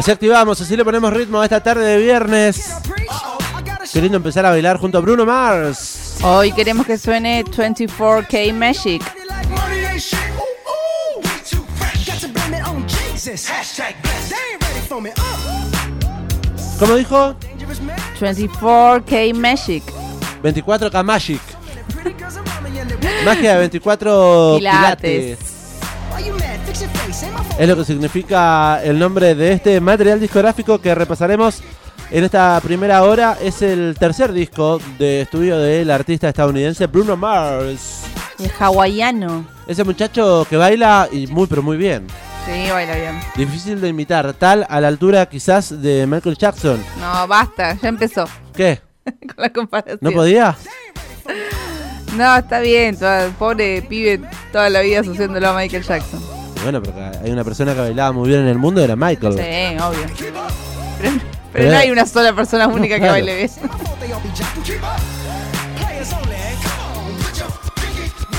Así activamos, así le ponemos ritmo a esta tarde de viernes. Qué lindo empezar a bailar junto a Bruno Mars. Hoy queremos que suene 24K Magic. ¿Cómo dijo? Dangerous man. 24K Magic. 24K Magic. Magia de 24 Pilates. pilates. Es lo que significa el nombre de este material discográfico que repasaremos en esta primera hora. Es el tercer disco de estudio del artista estadounidense Bruno Mars. El hawaiano. Ese muchacho que baila y muy pero muy bien. Sí, baila bien. Difícil de imitar, tal a la altura quizás de Michael Jackson. No, basta, ya empezó ¿Qué? con la comparación. ¿No podía? No, está bien, pobre pibe toda la vida asociándolo a Michael Jackson. Bueno, porque hay una persona que bailaba muy bien en el mundo, era Michael. Sí, obvio. Pero, no hay una sola persona única que Claro. baile bien.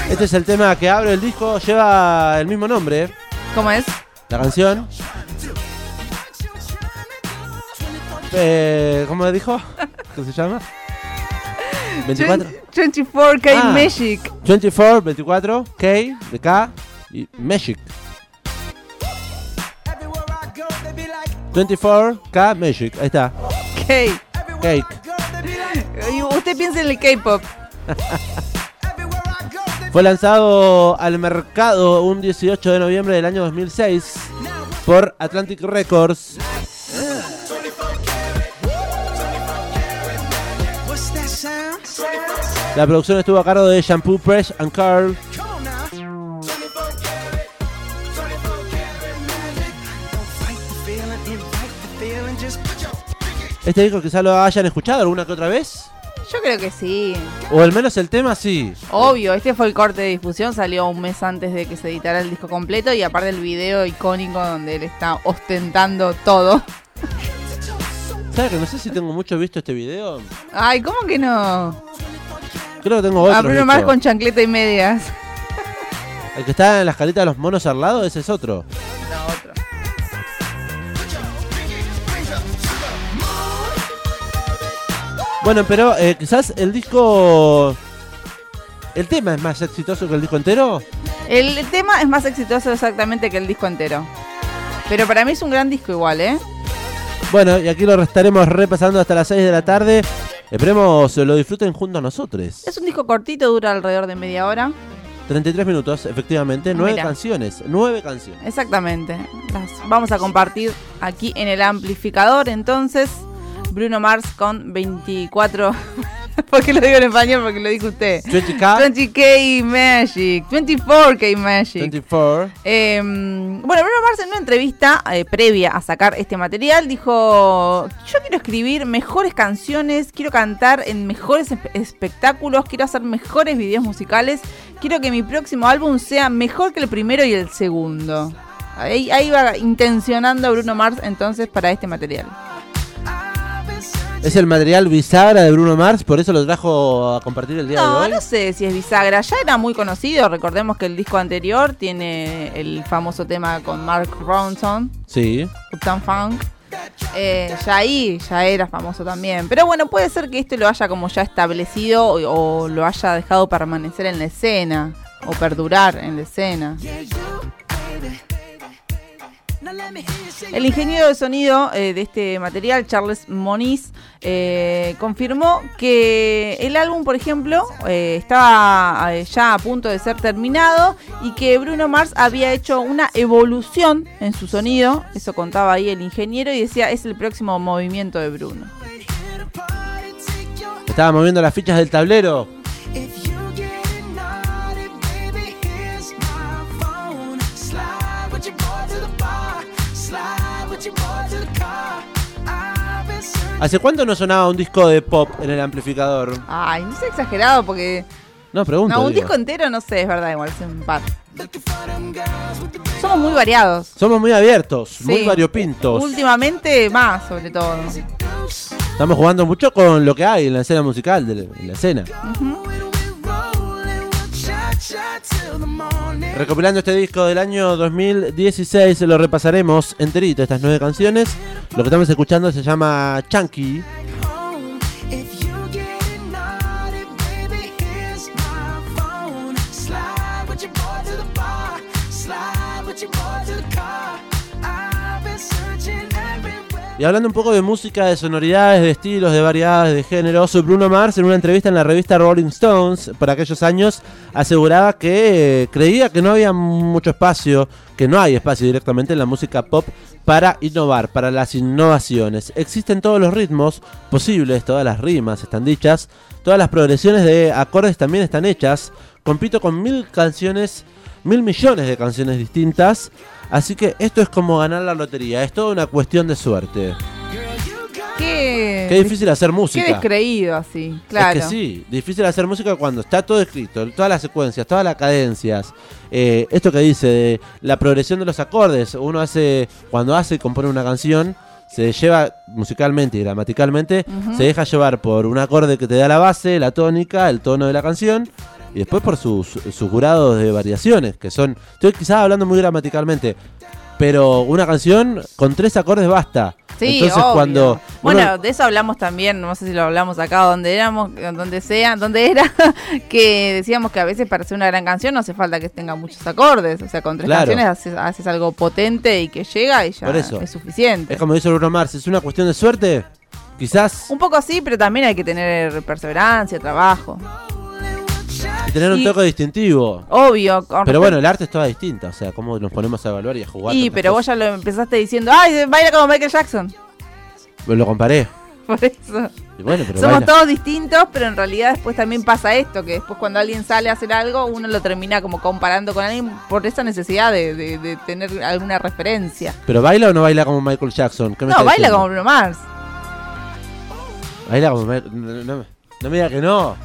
Este es el tema que abre el disco, lleva el mismo nombre, ¿Cómo es? la canción. Eh, ¿Cómo dijo? ¿Qué se llama? 24. 24K Ah. Magic. 24, 24, K, de K y Magic. 24K Magic, ahí está. Cake. Y Usted piensa en el K-pop. Fue lanzado al mercado un 18 de noviembre del año 2006 por Atlantic Records. La producción estuvo a cargo de Shampoo Fresh and Carl. Este disco quizá lo hayan escuchado alguna que otra vez. Yo creo que sí. O al menos el tema sí. Obvio, este fue el corte de difusión, salió un mes antes de que se editara el disco completo y aparte el video icónico donde él está ostentando todo. ¿Sabes que no sé si tengo mucho visto este video? Ay, ¿cómo que no? Creo que tengo otro. A Bruno Mars con chancleta y medias. El que está en la escalita de los monos al lado, ese es otro. No, Bueno, pero eh, quizás el disco. El tema es más exitoso que el disco entero. El tema es más exitoso exactamente que el disco entero. Pero para mí es un gran disco igual, ¿eh? Bueno, y aquí lo estaremos repasando hasta las 6 de la tarde. Esperemos lo disfruten junto a nosotros. Es un disco cortito, dura alrededor de media hora. 33 minutos, efectivamente. Nueve Mira. canciones. Nueve canciones. Exactamente. Las vamos a compartir aquí en el amplificador. Entonces, Bruno Mars con 24. ¿Por qué lo digo en español? Porque lo dijo usted. 20K. 20K Magic. 24K Magic. 24. Eh, bueno, Bruno Mars en una entrevista eh, previa a sacar este material dijo, yo quiero escribir mejores canciones, quiero cantar en mejores espe- espectáculos, quiero hacer mejores videos musicales, quiero que mi próximo álbum sea mejor que el primero y el segundo. Ahí, ahí va intencionando Bruno Mars entonces para este material. Es el material bisagra de Bruno Mars, por eso lo trajo a compartir el día de No, hoy. no sé si es bisagra. Ya era muy conocido. Recordemos que el disco anterior tiene el famoso tema con Mark Ronson, Sí. Uptown Funk. Eh, ya ahí ya era famoso también. Pero bueno, puede ser que este lo haya como ya establecido o, o lo haya dejado permanecer en la escena o perdurar en la escena. El ingeniero de sonido eh, de este material, Charles Moniz, eh, confirmó que el álbum, por ejemplo, eh, estaba ya a punto de ser terminado y que Bruno Mars había hecho una evolución en su sonido. Eso contaba ahí el ingeniero y decía, es el próximo movimiento de Bruno. Estaba moviendo las fichas del tablero. ¿Hace cuánto no sonaba un disco de pop en el amplificador? Ay, no sé exagerado porque. No, pregunto. No, un digo. disco entero no sé, es verdad, igual, es un par. Somos muy variados. Somos muy abiertos, muy Sí. variopintos. Últimamente más, sobre todo. Estamos jugando mucho con lo que hay en la escena musical, de la, en la escena. We Recopilando este disco del año 2016, lo repasaremos enterito, estas nueve canciones. Lo que estamos escuchando se llama Chunky. Y hablando un poco de música, de sonoridades, de estilos, de variedades, de géneros, Bruno Mars en una entrevista en la revista Rolling Stones por aquellos años aseguraba que eh, creía que no había mucho espacio, que no hay espacio directamente en la música pop para innovar, para las innovaciones. Existen todos los ritmos posibles, todas las rimas están dichas, todas las progresiones de acordes también están hechas. Compito con mil canciones, mil millones de canciones distintas. Así que esto es como ganar la lotería, es toda una cuestión de suerte. Qué, Qué difícil hacer qué música. descreído así, claro. Es que sí, difícil hacer música cuando está todo escrito, todas las secuencias, todas las cadencias. Eh, esto que dice de la progresión de los acordes, uno hace, cuando hace y compone una canción, se lleva musicalmente y gramaticalmente, se deja llevar por un acorde que te da la base, la tónica, el tono de la canción. Y después por sus, sus grados de variaciones, que son. Estoy quizás hablando muy gramaticalmente, pero una canción con tres acordes basta. Sí, Entonces obvio. cuando. Bueno, de eso hablamos también, no sé si lo hablamos acá donde éramos, donde sea, donde era, que decíamos que a veces para hacer una gran canción no hace falta que tenga muchos acordes, o sea, con tres Claro. canciones haces, haces algo potente y que llega y ya Por eso. es suficiente. Es como dice Bruno Mars, es una cuestión de suerte. Quizás Un poco así, pero también hay que tener perseverancia, trabajo. Y tener un toque distintivo. Obvio. con Pero bueno, el arte es toda distinta. O sea, cómo nos ponemos a evaluar y a jugar. Y, tantas pero vos ya lo empezaste diciendo, ¡ay, baila como Michael Jackson! Lo comparé. Por eso. Y bueno, pero Somos baila. todos distintos, pero en realidad después también pasa esto, que después cuando alguien sale a hacer algo, uno lo termina como comparando con alguien por esa necesidad de, de- de tener alguna referencia. ¿Pero baila o no baila como Michael Jackson? ¿Qué me No, baila diciendo? como Bruno Mars. Baila como no, no me diga que no.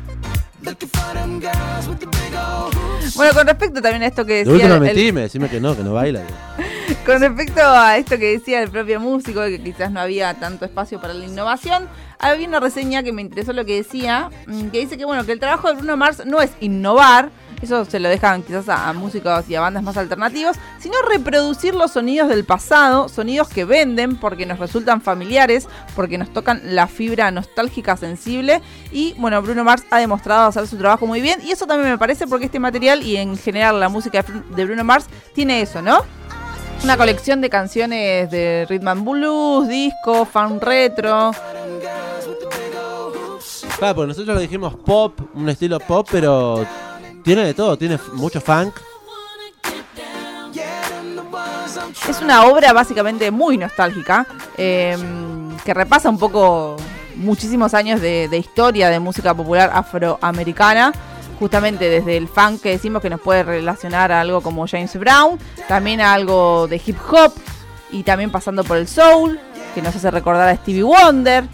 Bueno, con respecto también a esto que De decía... el- mentime, decime que no, que no baila. Con respecto a esto que decía el propio músico, de que quizás no había tanto espacio para la innovación, había una reseña que me interesó lo que decía, mm, que dice que bueno, que el trabajo de Bruno Mars no es innovar, eso se lo dejan quizás a, músicos y a bandas más alternativos, sino reproducir los sonidos del pasado, sonidos que venden porque nos resultan familiares, porque nos tocan la fibra nostálgica sensible y bueno, Bruno Mars ha demostrado hacer su trabajo muy bien y eso también me parece porque este material y en general la música de Bruno Mars tiene eso, ¿no? Una colección de canciones de rhythm and blues, disco, fan retro. Claro, porque nosotros le dijimos pop, un estilo pop, pero tiene de todo. Tiene mucho funk. Es una obra básicamente muy nostálgica, eh, que repasa un poco muchísimos años de historia de música popular afroamericana, justamente desde el funk que decimos que nos puede relacionar a algo como James Brown, también a algo de hip hop y también pasando por el soul, que nos hace recordar a Stevie Wonder.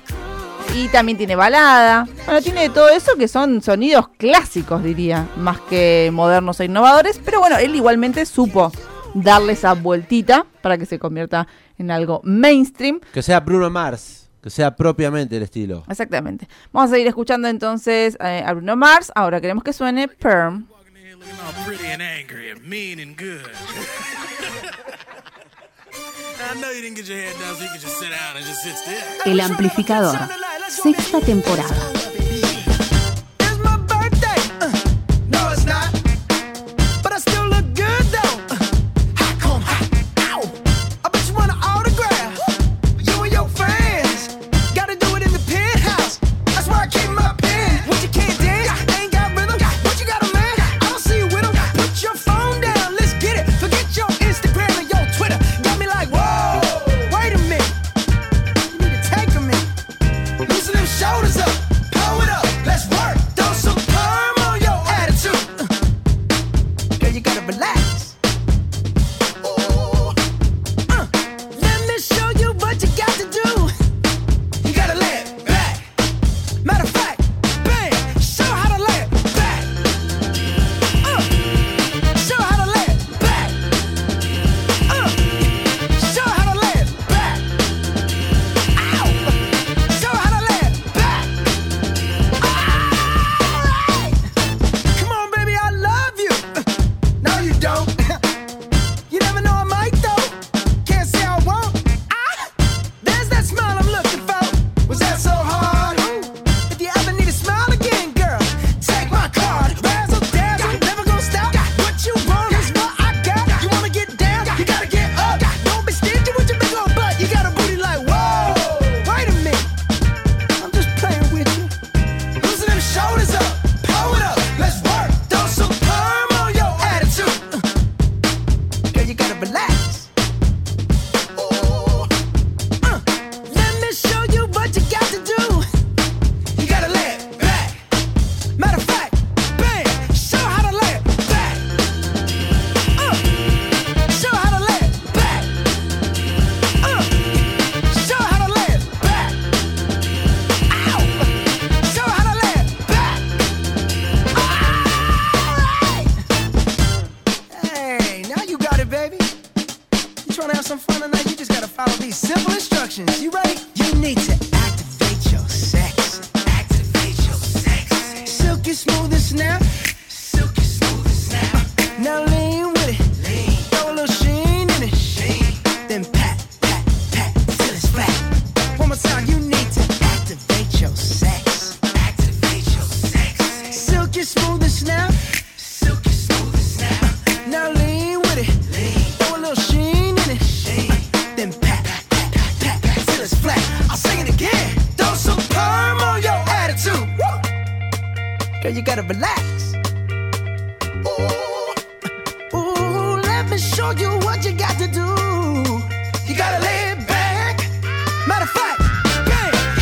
Y también tiene balada. Bueno, tiene todo eso que son sonidos clásicos, diría, más que modernos e innovadores. Pero bueno, él igualmente supo darle esa vueltita para que se convierta en algo mainstream. Que sea Bruno Mars. Que sea propiamente el estilo. Exactamente. Vamos a seguir escuchando entonces eh, a Bruno Mars. Ahora queremos que suene Perm. El amplificador. Sexta temporada. Girl, you gotta relax. Ooh, ooh, let me show you what you got to do. You gotta lay back. Matter of fact,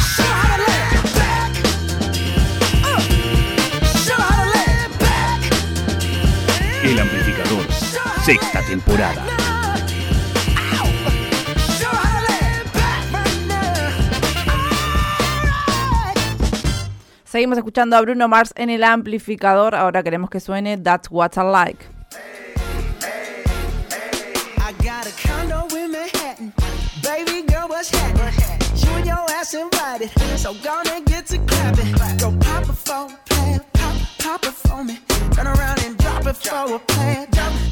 show how to lay back. Uh, show how to lay back. El amplificador, sexta temporada. Seguimos escuchando a Bruno Mars en el amplificador. Ahora queremos que suene That's What I Like.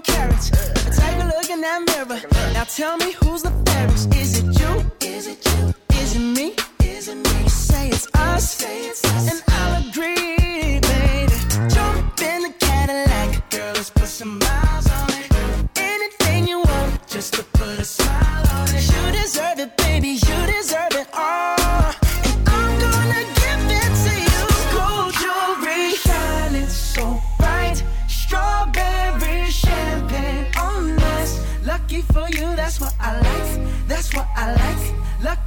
24 carats. Take a look in that mirror. Now tell me who's the fairest. Is it you? Is it you? Is it me? Is it me? You say it's us. Say it's us. And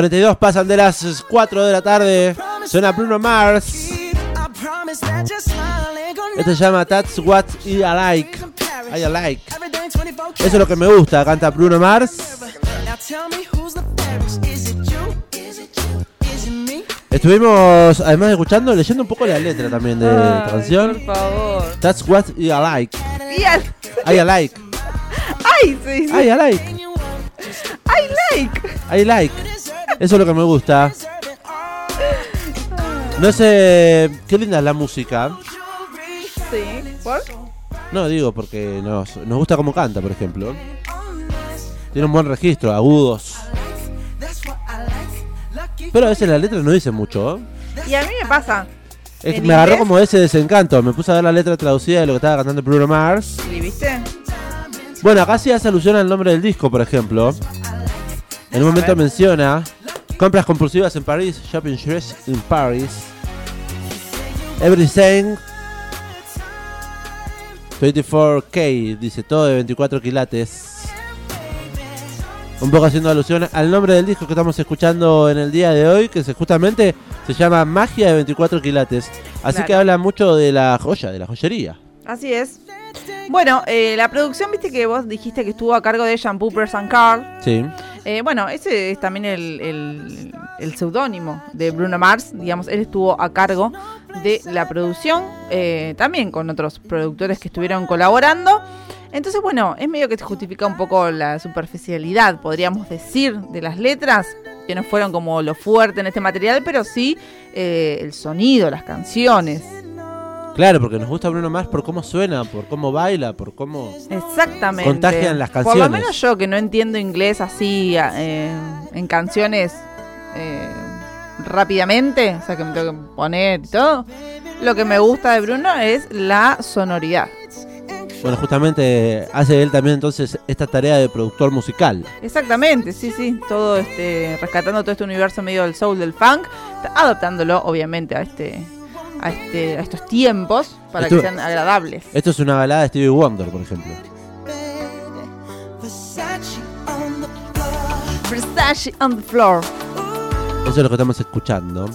42 pasan de las 4 de la tarde. Suena Bruno Mars. Esto se llama That's What I Like. I Like. Eso es lo que me gusta. Canta Bruno Mars. Estuvimos además escuchando, leyendo un poco la letra también de Ay, canción. Por favor. That's what I like. I like. ¡Ay! Sí, sí. I like. like. I like. Eso es lo que me gusta. No sé, qué linda es la música. Sí. ¿Por? No, digo porque nos, nos gusta cómo canta, por ejemplo. Tiene un buen registro, agudos. Pero a veces la letra no dice mucho. Y a mí me pasa. Es que ¿En me agarró como ese desencanto. Me puse a ver la letra traducida de lo que estaba cantando Bruno Mars. ¿Y viste? Bueno, acá sí hace alusión al nombre del disco, por ejemplo. En un momento menciona compras compulsivas en París, shopping stress in Paris. Everything 24K, dice todo de 24 quilates. Un poco haciendo alusión al nombre del disco que estamos escuchando en el día de hoy, que se, justamente se llama Magia de 24 quilates. Así Claro. que habla mucho de la joya, de la joyería. Así es. Bueno, eh, la producción, viste que vos dijiste que estuvo a cargo de Jean Poopers and Carl. Sí. Eh, bueno, ese es también el, el- seudónimo de Bruno Mars. Digamos, él estuvo a cargo de la producción, eh, también con otros productores que estuvieron colaborando. Entonces, bueno, es medio que te justifica un poco la superficialidad, podríamos decir, de las letras, que no fueron como lo fuerte en este material, pero sí eh, el sonido, las canciones. Claro, porque nos gusta Bruno Mars por cómo suena, por cómo baila, por cómo... Exactamente. Contagian las Por lo canciones. menos yo que no entiendo inglés así eh, en canciones eh, rápidamente, o sea que me tengo que poner y todo. Lo que me gusta de Bruno es la sonoridad. Bueno, justamente hace él también entonces esta tarea de productor musical. Exactamente, sí, sí, todo este rescatando todo este universo medio del soul del funk, adaptándolo obviamente a este a este a estos tiempos para que sean agradables. Esto es una balada de Stevie Wonder, por ejemplo. Versace on the floor. Eso es lo que estamos escuchando.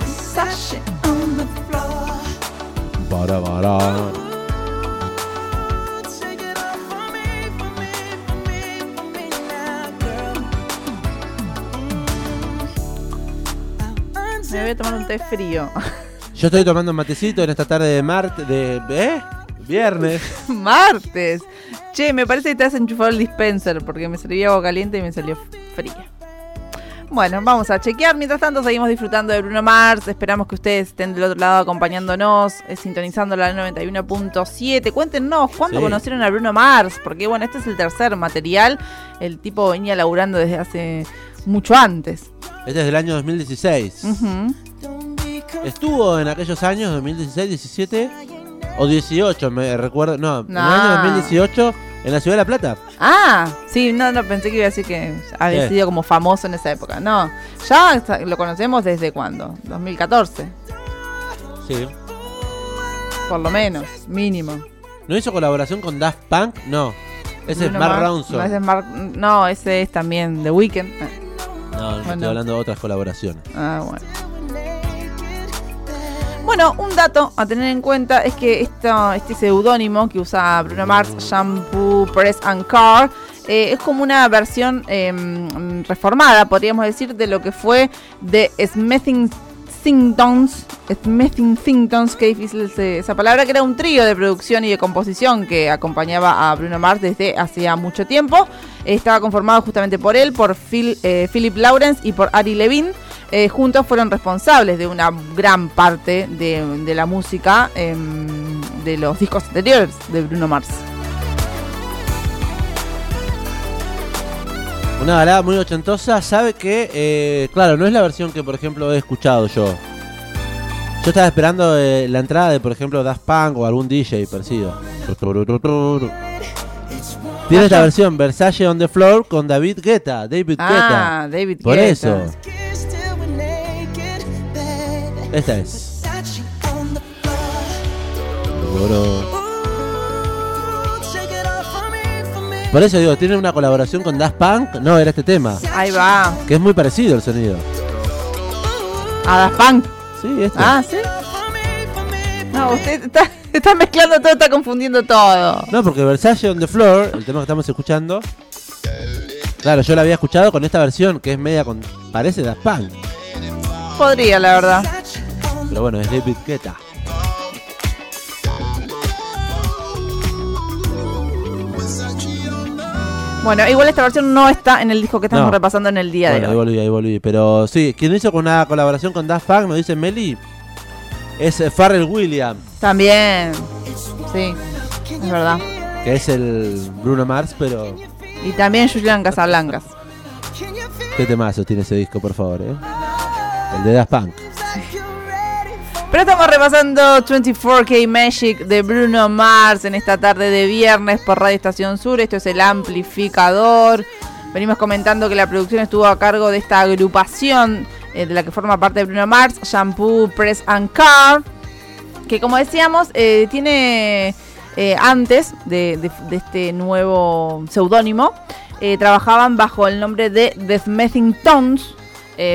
Versace on the floor. Me voy a tomar un té frío. Yo estoy tomando un matecito en esta tarde de martes, de... ¿Eh? Viernes. Martes. Che, me parece que te has enchufado el dispenser porque me servía agua caliente y me salió fría. Bueno, vamos a chequear. Mientras tanto, seguimos disfrutando de Bruno Mars. Esperamos que ustedes estén del otro lado acompañándonos, eh, sintonizando la 91.7. Cuéntenos cuándo Sí. conocieron a Bruno Mars, porque bueno, este es el tercer material. El tipo venía laburando desde hace mucho antes. Este es del año 2016. Ujú. Estuvo en aquellos años, 2016, 17 o 18, me recuerdo. No, en el No. año 2018, en la Ciudad de La Plata. Ah, sí, no, no, pensé que iba a decir que había sido como famoso en esa época. No, ya lo conocemos desde cuándo? 2014, Sí. por lo menos, mínimo. ¿No hizo colaboración con Daft Punk? No. Ese es Mark Ronson. No ese, es Mark- no, ese es también The Weeknd. No, no estoy Bueno. hablando de otras colaboraciones. Ah, bueno. Bueno, un dato a tener en cuenta es que esto, este seudónimo que usa Bruno Mars, Shampoo, Press and Car, eh, es como una versión em, reformada, podríamos decir, de lo que fue de Smithing Singtons, Smithing Singtons, que difícil es, esa palabra, que era un trío de producción y de composición que acompañaba a Bruno Mars desde hacía mucho tiempo. Estaba conformado justamente por él, por Phil, eh, Philip Lawrence y por Ari Levine. Eh, juntos fueron responsables de una gran parte de, de la música em, de los discos anteriores de Bruno Mars. Una balada muy ochentosa, sabe que, eh, claro, no es la versión que, por ejemplo, he escuchado yo. Yo estaba esperando eh, la entrada de, por ejemplo, Daft Punk o algún DJ parecido. Tiene esta versión, Versace on the Floor, con David Guetta, David Guetta. Ah, David Por Guetta. eso, esta es. Por eso digo, tiene una colaboración con Daft Punk. No, era este tema, Ahí va. que es muy parecido el sonido. A Daft Punk. Sí, este. Ah, ¿sí? No, usted está, está mezclando todo, está confundiendo todo. No, porque Versace on the Floor, el tema que estamos escuchando. Claro, yo lo había escuchado con esta versión que es media con. Parece Daft Punk. Podría, la verdad. Pero bueno, es David Guetta. Bueno, igual esta versión no está en el disco que estamos No. repasando en el día Bueno, ahí de hoy. volví, ahí volví. Pero sí, quien hizo con una colaboración con Daft Punk, nos dice Meli, es eh, Pharrell Williams, También. Sí, es verdad. que es el Bruno Mars, pero Y también Julian Casablancas. qué temazo tiene ese disco, por favor, ¿eh? El de Daft Punk. Pero estamos repasando 24K Magic de Bruno Mars en esta tarde de viernes por Radio Estación Sur. Esto es el amplificador. Venimos comentando que la producción estuvo a cargo de esta agrupación eh, de la que forma parte Bruno Mars, Shampoo, Press and Car. Que como decíamos, eh, tiene eh, antes de, de- de este nuevo seudónimo, trabajaban bajo el nombre de The Smithing Tones.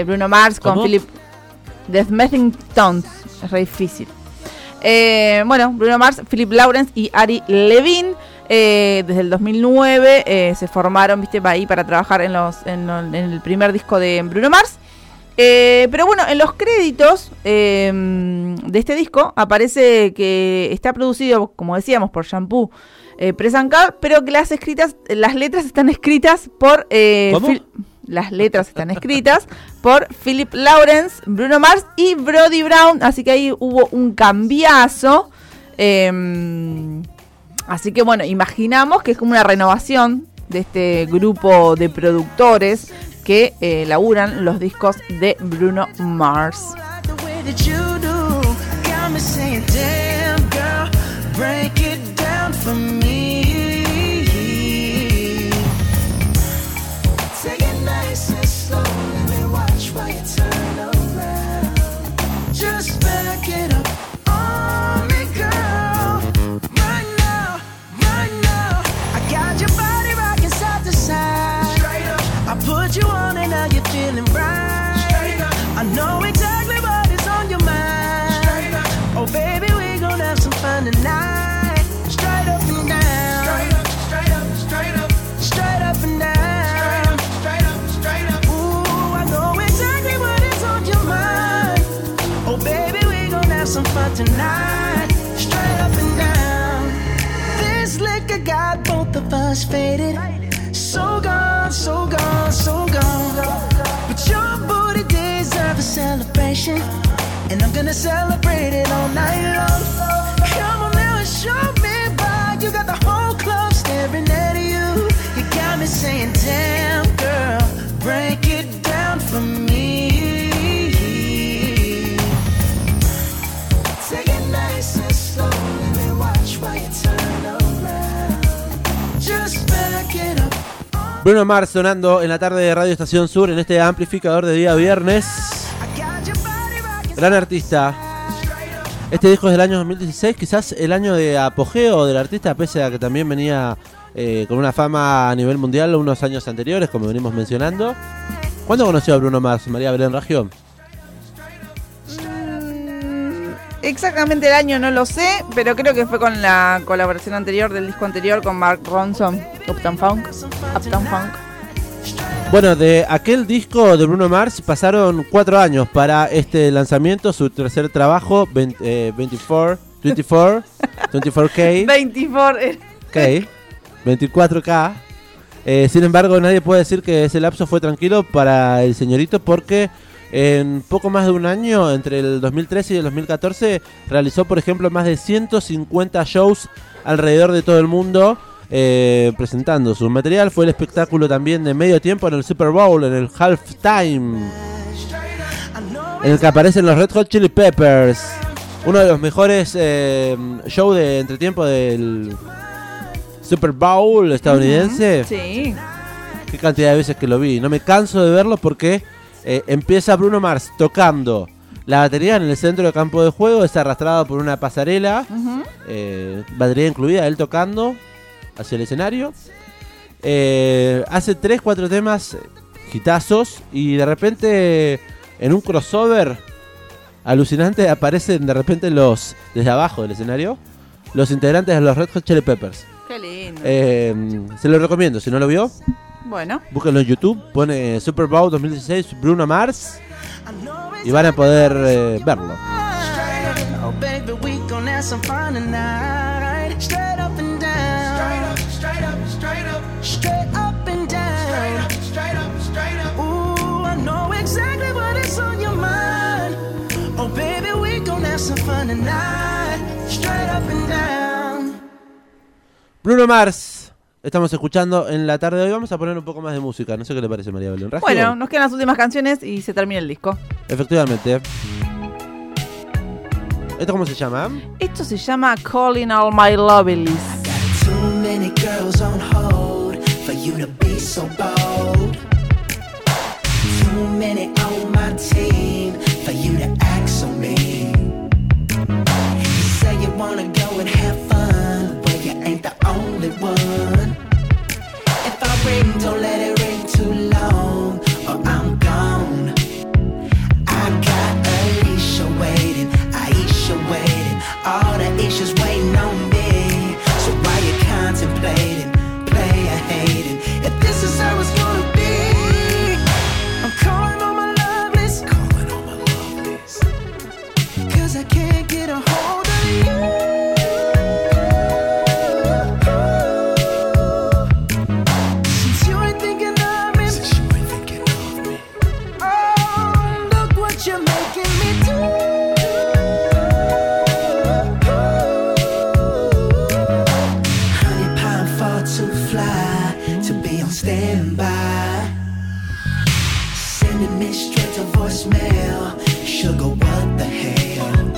Bruno Mars con ¿Cómo? Philip. The Smithing Tones. Es re difícil. Eh, bueno, Bruno Mars, Philip Lawrence y Ari Levine. eh, desde el 2009 eh, se formaron, viste, ahí para trabajar en, los, en, lo- en el primer disco de Bruno Mars. Pero bueno, en los créditos de este disco aparece que está producido, como decíamos, por Shampoo Car, pero que las escritas, las letras están escritas por las letras están escritas por Philip Lawrence, Bruno Mars y Brody Brown, así que ahí hubo un cambiazo. eh, así que bueno, imaginamos que es como una renovación de este grupo de productores que eh, laburan los discos de Bruno Mars. Tonight. Straight up and down. Straight up, straight up, straight up, straight up and down. Straight up, straight up, straight up. Ooh, I know exactly what is on your mind. Oh baby, we gon' have some fun tonight. Straight up and down. This liquor got both of us faded. So gone, so gone, so gone. But your booty deserves a celebration. And I'm gonna celebrate it all night long. Bruno Mars sonando en la tarde de Radio Estación Sur en este amplificador de día viernes. Gran artista. Este disco es del año 2016, quizás el año de apogeo del artista, pese a que también venía eh, con una fama a nivel mundial unos años anteriores, como venimos mencionando. ¿Cuándo conoció a Bruno Mars, María Belén Raggio? Exactamente el año no lo sé, pero creo que fue con la colaboración anterior del disco anterior con Mark Ronson, Uptown Funk. Uptown Funk. Bueno, de aquel disco de Bruno Mars pasaron cuatro años para este lanzamiento, su tercer trabajo, 20, eh, 24, 24, 24K. 24. eh, K, 24K. Eh, sin embargo, nadie puede decir que ese lapso fue tranquilo para el señorito porque en poco más de un año, entre el 2013 y el 2014, realizó, por ejemplo, más de 150 shows alrededor de todo el mundo. eh, presentando su material fue el espectáculo también de medio tiempo en el Super Bowl, en el halftime, en el que aparecen los Red Hot Chili Peppers, uno de los mejores eh, shows de entretiempo del Super Bowl estadounidense. Sí. Qué cantidad de veces que lo vi. No me canso de verlo porque eh, empieza Bruno Mars tocando la batería en el centro del campo de juego, es arrastrado por una pasarela, eh, batería incluida, él tocando hacia el escenario. Eh, hace 3, 4 temas, hitazos, y de repente en un crossover alucinante aparecen de repente los, desde abajo del escenario, los integrantes de los Red Hot Chili Peppers. Qué lindo. Eh, se lo recomiendo, si no lo vio, bueno. Búsquenlo en YouTube, pone Super Bowl 2016 Bruno Mars y van a poder eh, verlo. Bruno Mars Estamos escuchando en la tarde de hoy. Vamos a poner un poco más de música. No sé qué le parece, María Belén. Bueno, nos quedan las últimas canciones y se termina el disco. Efectivamente. ¿Esto cómo se llama? Esto se llama Calling All My Lovelies. wanna go and have fun, but you ain't the only one. Don't let it sending me straight to voicemail. Sugar, what the hell?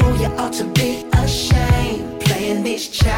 Oh, you ought to be ashamed playing these child.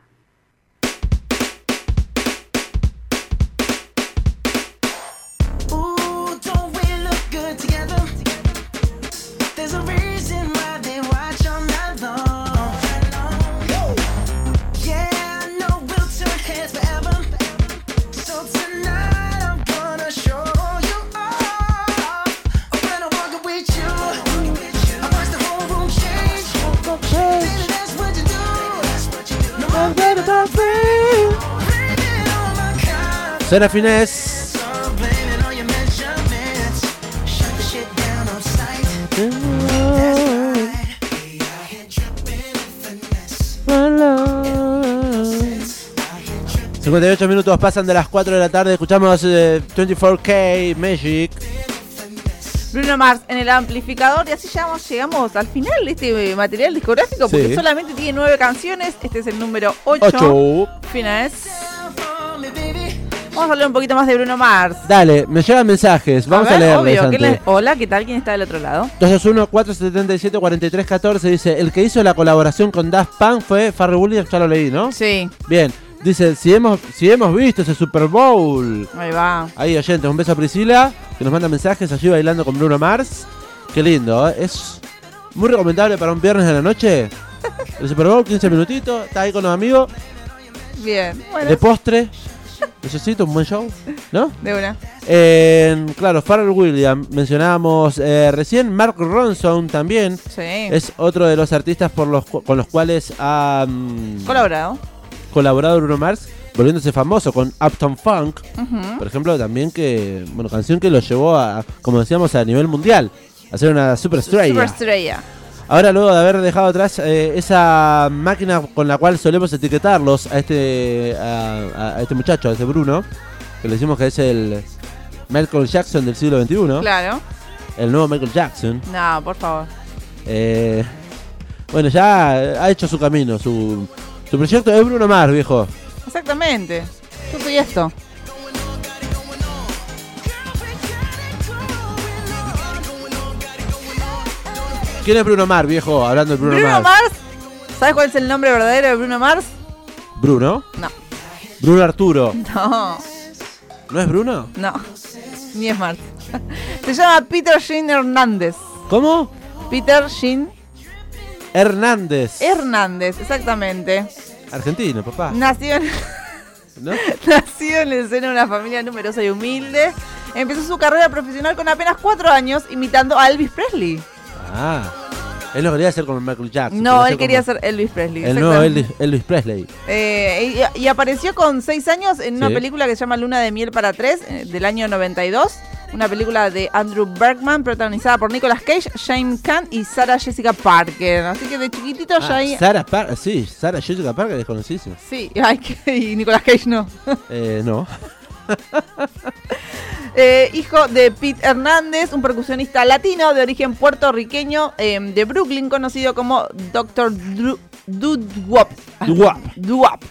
Serafines. ...58 minutos pasan de las 4 de la tarde... ...escuchamos eh, 24K Magic... Bruno Mars en el amplificador y así llegamos, llegamos al final de este eh, material discográfico porque solamente tiene nueve canciones. Este es el número 8. Final Vamos a hablar un poquito más de Bruno Mars. Dale, me llegan mensajes. Vamos a, ver, leerlos obvio, ¿qué antes. le- Hola, ¿qué tal? ¿Quién está del otro lado? 221-477-4314 dice: El que hizo la colaboración con Daft Punk fue Farrell Williams, ya lo leí, ¿no? Sí, Bien, dice: si hemos, si hemos visto ese Super Bowl. ahí va. Ahí, oyentes, un beso a Priscila, que nos manda mensajes allí bailando con Bruno Mars. Qué lindo, ¿eh? es muy recomendable para un viernes de la noche. El Super Bowl, 15 minutitos, está ahí con los amigos, Bien, bueno, de postre. Necesito un buen show, ¿no? de una. Eh, claro, Farrell Williams, mencionábamos eh, recién, Mark Ronson también. Sí. Es otro de los artistas por los, cu- con los cuales ha mm, Colaborado. colaborado Bruno Mars, volviéndose famoso con Uptown Funk. Por ejemplo, también que, bueno, canción que lo llevó a, como decíamos, a nivel mundial, a ser una superestrella. Superestrella. Ahora, luego de haber dejado atrás eh, esa máquina con la cual solemos etiquetarlos a este, a, a este muchacho, a este Bruno, que le decimos que es el Michael Jackson del siglo XXI, Claro. el nuevo Michael Jackson. No, por favor. Eh, bueno, ya ha hecho su camino, su, su proyecto es Bruno Mars, viejo. Exactamente. Yo soy esto. ¿Quién es Bruno Mars, viejo? Hablando de Bruno, Bruno, Mars. Mars. ¿Sabes cuál es el nombre verdadero de Bruno Mars? Bruno. No. Bruno Arturo. No, ¿No es Bruno? no. Ni es Mars. Se llama Peter Jean Hernández. ¿Cómo? Peter Jean Hernández. Hernández, exactamente. Argentino, papá. Nació en, ¿No? nació en el seno de una familia numerosa y humilde. Empezó su carrera profesional con apenas cuatro años imitando a Elvis Presley. Ah. Él lo quería hacer con Michael Jackson. No, él quería ser Elvis Presley. El nuevo. Elvis, Elvis Presley. Eh, y, y apareció con seis años en una Sí. película que se llama Luna de Miel para Tres, eh, del año 92. Una película de Andrew Bergman, protagonizada por Nicolas Cage, James Caan y Sarah Jessica Parker. Así que de chiquitito ya Ah, ahí... Sarah Parker, sí, Sarah Jessica Parker es conocidísima. Sí, ay, que- y Nicolas Cage no. Eh, no. Eh, hijo de Pete Hernández, un percusionista latino de origen puertorriqueño eh, de Brooklyn, conocido como Dr. Dudwap. Dudwap.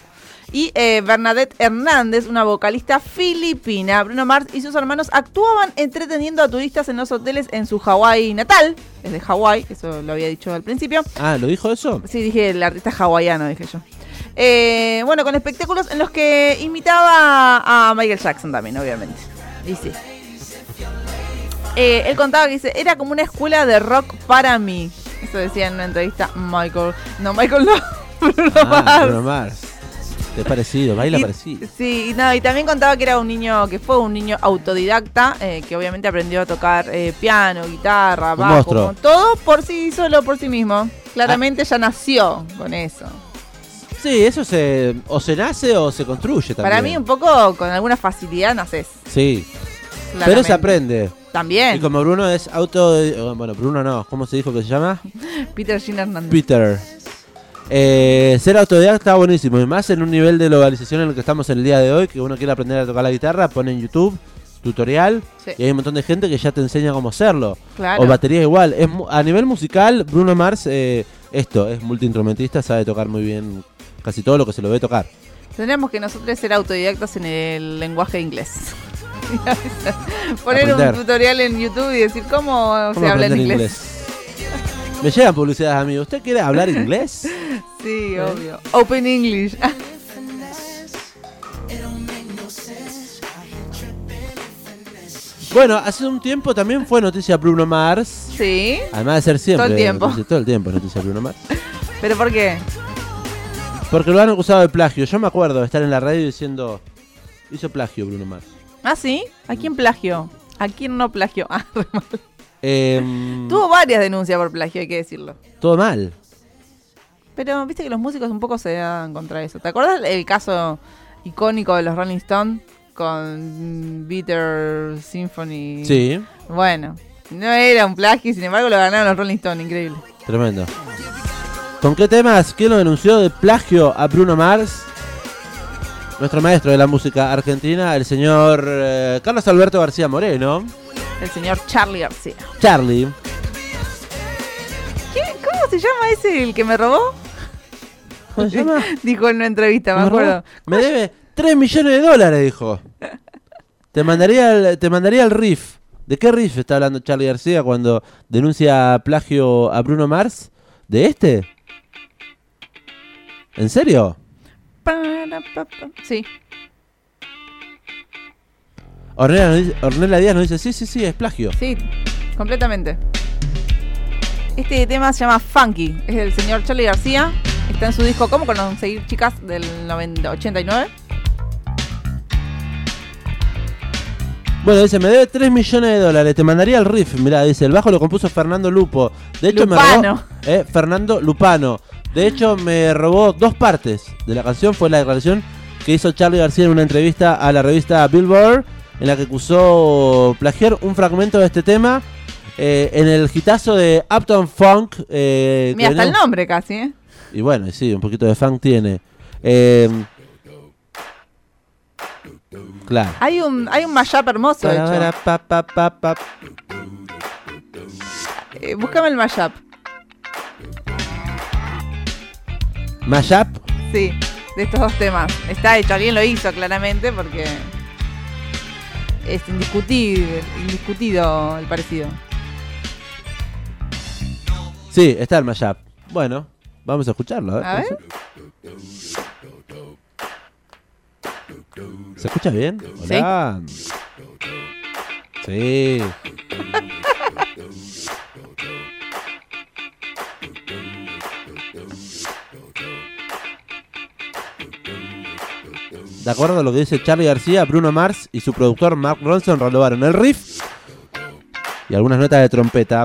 Y eh, Bernadette Hernández, una vocalista filipina. Bruno Mars y sus hermanos actuaban entreteniendo a turistas en los hoteles en su Hawái natal. Es de Hawái, eso lo había dicho al principio. Ah, ¿lo dijo eso? Sí, dije el artista hawaiano, dije yo. Eh, bueno, con espectáculos en los que imitaba a Michael Jackson también, obviamente. Sí. Eh, él contaba que dice, era como una escuela de rock para mí. Eso decía en una entrevista Michael. No, Michael no. Bruno Ah, Mars. Bruno Mars. Te parecido, baila Y- parecido. Sí, y, no, y también contaba que era un niño, que fue un niño autodidacta, eh, que obviamente aprendió a tocar eh, piano, guitarra, bajo, todo por sí solo, por sí mismo. Claramente ya nació con eso. Sí, eso se o se nace o se construye también. Para mí un poco con alguna facilidad naces. Sí, pero se aprende. También. Y como Bruno es auto... eh, Bueno, Bruno no, ¿cómo se dijo que se llama? Peter Jean Hernández. Peter. Eh, ser autodidacta está buenísimo, y más en un nivel de globalización en el que estamos en el día de hoy, que uno quiere aprender a tocar la guitarra, pone en YouTube tutorial Sí. y hay un montón de gente que ya te enseña cómo hacerlo. Claro. O batería igual. Es, a nivel musical, Bruno Mars, eh, esto, es multiinstrumentista, sabe tocar muy bien casi todo lo que se lo ve tocar. Tendríamos que nosotros ser autodidactas en el lenguaje inglés. Poner Aprender. un tutorial en YouTube y decir cómo, se ¿Cómo habla en aprender inglés. Me llegan publicidades, amigo. ¿Usted quiere hablar inglés? Sí, obvio. Open English. Bueno, hace un tiempo también fue noticia Bruno Mars. sí. Además de ser siempre. Todo el tiempo. noticia- todo el tiempo es noticia Bruno Mars. ¿Pero por qué? Porque lo han acusado de plagio. Yo me acuerdo de estar en la radio diciendo. Hizo plagio Bruno Mars. ¿Ah, sí? ¿A quién plagio? ¿A quién no plagio? Ah, re mal. Em, Tuvo varias denuncias por plagio, hay que decirlo. Todo mal. Pero viste que los músicos un poco se dan contra eso. ¿Te acuerdas el caso icónico de los Rolling Stones con Bitter Symphony? Sí, Bueno, no era un plagio y sin embargo lo ganaron los Rolling Stones, increíble. tremendo. ¿Con qué temas? ¿Quién lo denunció de plagio a Bruno Mars? nuestro maestro de la música argentina, el señor eh, Carlos Alberto García Moreno, El señor Charlie García. Charlie. ¿Qué? ¿Cómo se llama ese el que me robó? ¿Cómo se llama? Dijo en una entrevista, me Me acuerdo. Me debe 3 millones de dólares, dijo. Te mandaría el, te mandaría el riff. ¿De qué riff está hablando Charlie García cuando denuncia plagio a Bruno Mars? ¿De este? ¿En serio? Sí. Ornella, nos dice- Ornella Díaz nos dice, sí, sí, sí, es plagio. Sí, completamente. Este tema se llama Funky. Es del señor Charlie García. Está en su disco ¿Cómo conseguir chicas? del 90 89. Bueno, dice, me debe 3 millones de dólares, te mandaría el riff. Mirá, dice, el bajo lo compuso Fernando Lupo. De hecho, me Lupano. robó... Eh, Fernando Lupano. De hecho, me robó dos partes de la canción. Fue la declaración que hizo Charlie García en una entrevista a la revista Billboard, en la que acusó plagiar un fragmento de este tema eh, en el hitazo de Uptown Funk. eh, Mira, hasta el nombre casi, ¿eh? Y bueno, y sí, un poquito de funk tiene. Eh, claro. Hay un, hay un mashup hermoso, de Para, hecho. pa, pa, pa, pa. Eh, búscame el mashup. Mashup. Sí, de estos dos temas. Está hecho, alguien lo hizo claramente porque es indiscutible, indiscutido el parecido. Sí, está el mashup. Bueno, vamos a escucharlo. Ver. A ver. ¿Se escucha bien? Hola. Sí. De acuerdo a lo que dice Charlie García, Bruno Mars y su productor Mark Ronson renovaron el riff y algunas notas de trompeta.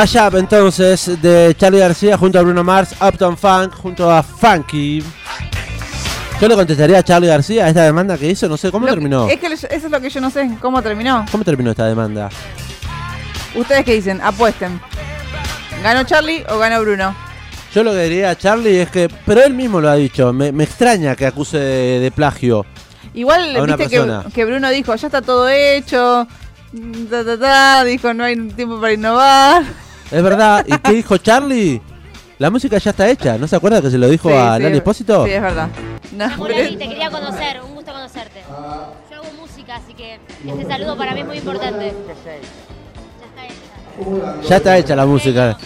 Mashup entonces de Charlie García junto a Bruno Mars, Uptown Funk junto a Funky. Yo le contestaría a Charlie García a esta demanda que hizo, no sé cómo Lo- terminó. Es que eso es lo que yo no sé, cómo terminó. ¿Cómo terminó esta demanda? Ustedes qué dicen, apuesten. ¿Ganó Charlie o ganó Bruno? Yo lo que diría a Charlie es que, pero él mismo lo ha dicho, me, me extraña que acuse de, de plagio. Igual A una viste que, persona. que Bruno dijo, ya está todo hecho. mm, ta, ta, ta", dijo, no hay tiempo para innovar. Es verdad, ¿y qué dijo Charlie? La música ya está hecha, ¿no se acuerda que se lo dijo Sí, a sí, Lali Espósito? Sí, es verdad. No, Hola Lali, te quería conocer, un gusto conocerte. Yo hago música, así que este saludo para mí es muy importante. Ya está hecha. Ya está hecha la música.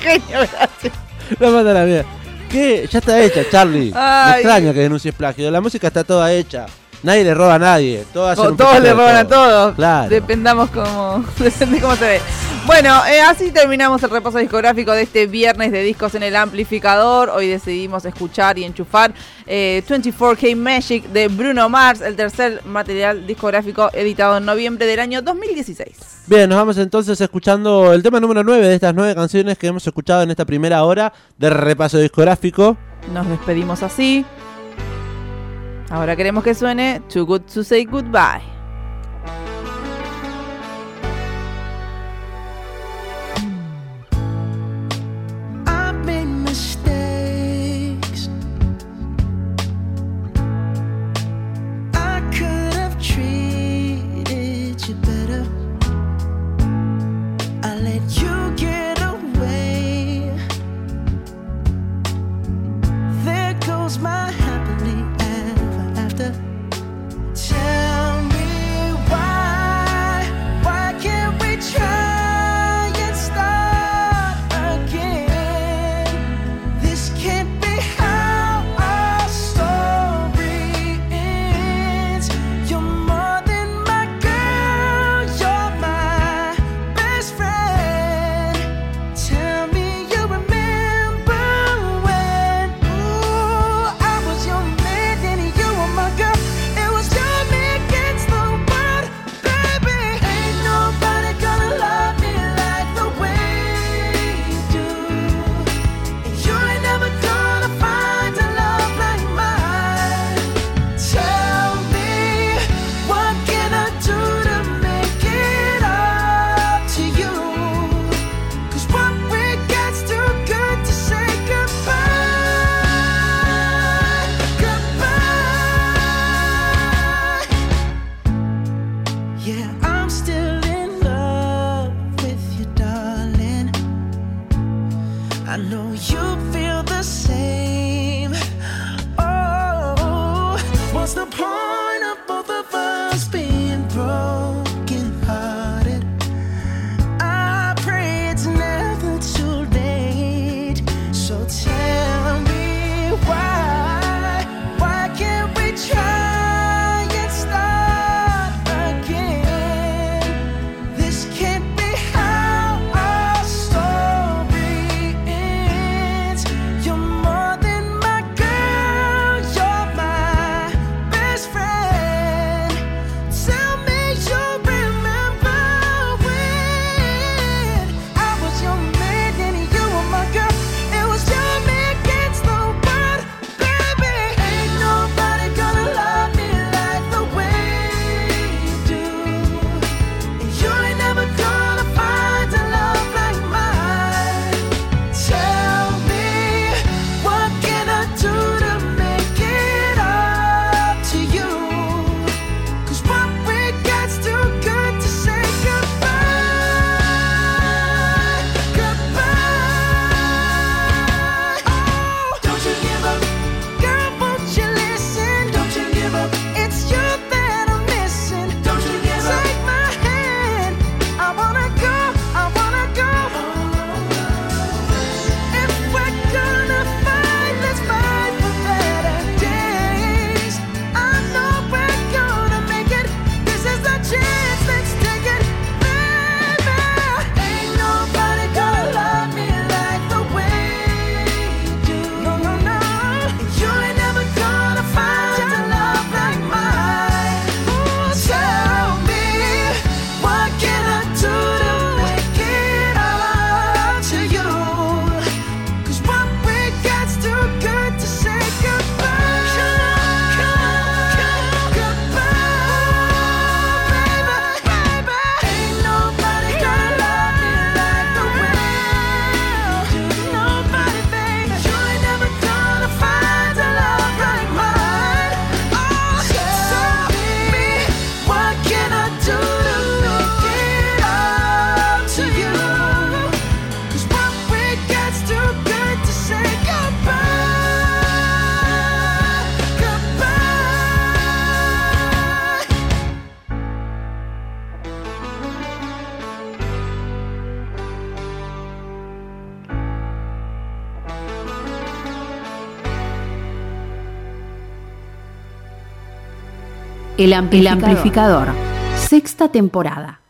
Genio, gracias. No manda la mía. ¿Qué? Ya está hecha, Charlie. Me extraña que denuncies plagio. La música está toda hecha. Nadie le roba a nadie. Todos, un le roban a todo. todos. Claro. Dependamos como, depende cómo se ve. Bueno, eh, así terminamos el repaso discográfico de este viernes de discos en el amplificador. Hoy decidimos escuchar y enchufar eh, 24K Magic de Bruno Mars, el tercer material discográfico editado en noviembre del año 2016. Bien, nos vamos entonces escuchando el tema número 9 de estas nueve canciones que hemos escuchado en esta primera hora de repaso discográfico. Nos despedimos así. Ahora queremos que suene Too Good to Say Goodbye. I know you feel the same. Oh, what's the point? amplificador. El amplificador. Sexta temporada.